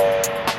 you